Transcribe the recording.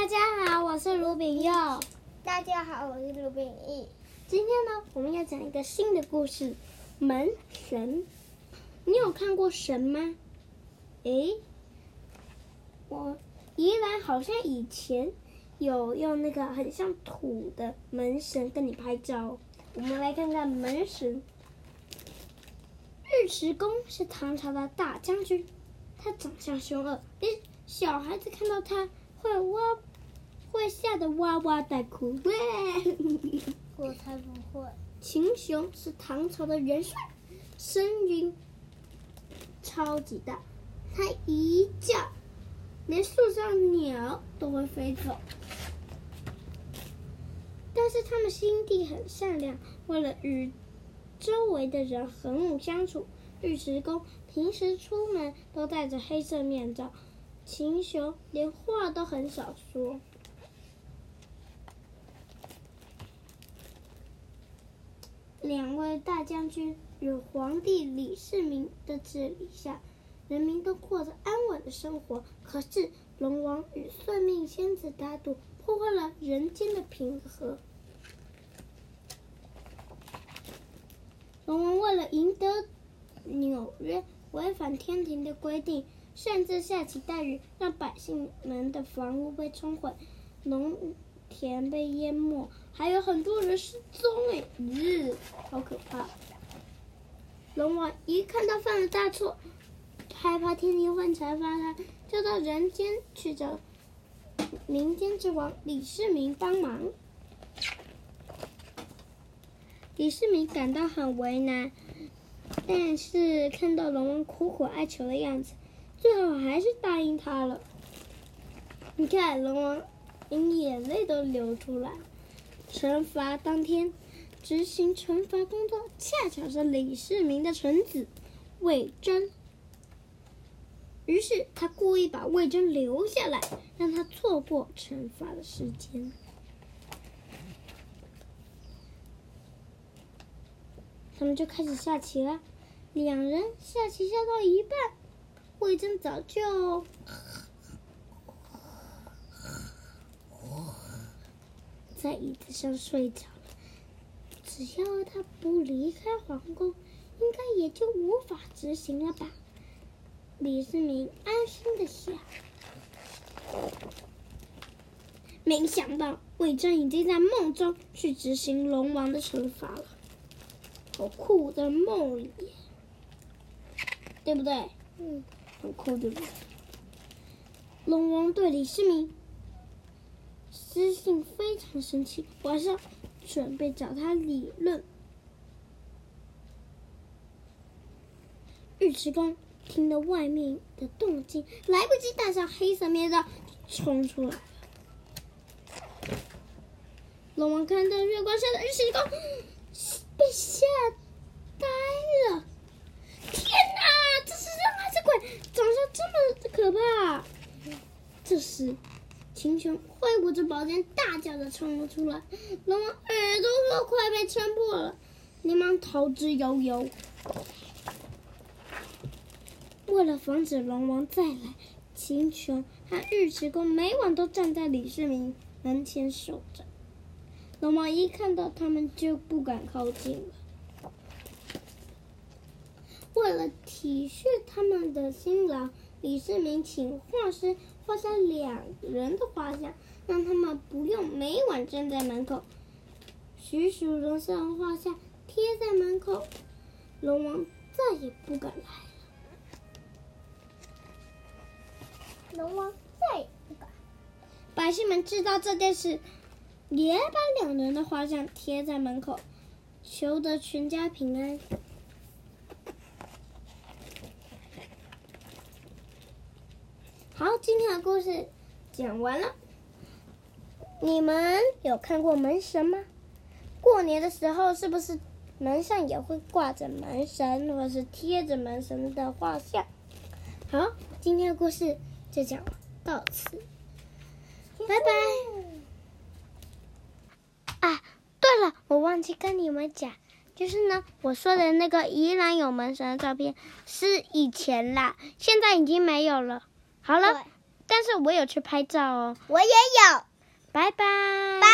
大家好，我是卢炳佑。大家好，我是卢炳义。今天呢，我们要讲一个新的故事——门神。你有看过神吗？诶，我宜兰好像以前有用那个很像土的门神跟你拍照。我们来看看门神。尉迟恭是唐朝的大将军，他长相凶恶，连小孩子看到他会哇，会吓得哇哇大哭。喂，我才不会。秦雄是唐朝的元帅，声音超级大，他一叫，连树上鸟都会飞走。但是他们心地很善良，为了与周围的人和睦相处，尉迟恭平时出门都戴着黑色面罩，秦雄连话都很少说。两位大将军与皇帝李世民的治理下，人民都过着安稳的生活。可是龙王与算命仙子打赌，破坏了人间的平和。龙王为了赢得纽约，违反天庭的规定，擅自下起大雨，让百姓们的房屋被冲毁，农田被淹没，还有很多人失踪。哎，日，好可怕！龙王一看到犯了大错，害怕天庭会惩罚他，就到人间去找民间之王李世民帮忙。李世民感到很为难，但是看到龙王苦苦哀求的样子，最后还是答应他了。你看，龙王连眼泪都流出来。惩罚当天，执行惩罚工作恰巧是李世民的臣子魏征，于是他故意把魏征留下来，让他错过惩罚的时间。他们就开始下棋了。两人下棋下到一半，魏征早就在椅子上睡着了。只要他不离开皇宫，应该也就无法执行了吧？李世民安心的想。没想到魏征已经在梦中去执行龙王的惩罚了。好酷的梦里，对不对？嗯，很酷，对不对？龙王对李世民私信非常生气，晚上准备找他理论。尉迟恭听到外面的动静，来不及戴上黑色面罩，冲出来。龙王看到月光下的尉迟恭。被吓呆了！天哪，这是人还是鬼？长相这么可怕！这时，秦琼挥舞着宝剑，大叫着冲了出来。龙王耳朵都快被撑破了，连忙逃之夭夭。为了防止龙王再来，秦琼和尉迟恭每晚都站在李世民门前守着。龙王一看到他们就不敢靠近了。为了体恤他们的辛劳，李世民请画师画下两人的画像，让他们不用每晚站在门口。栩栩如生画像贴在门口，龙王再也不敢来了。龙王再也不敢。百姓们知道这件事。也把两人的画像贴在门口，求得全家平安。好，今天的故事讲完了。你们有看过门神吗？过年的时候是不是门上也会挂着门神，或者是贴着门神的画像？好，今天的故事就讲到此，拜拜。啊，对了，我忘记跟你们讲，就是呢，我说的那个宜兰有门神的照片是以前啦，现在已经没有了。好了，但是我有去拍照哦。我也有。拜拜。拜。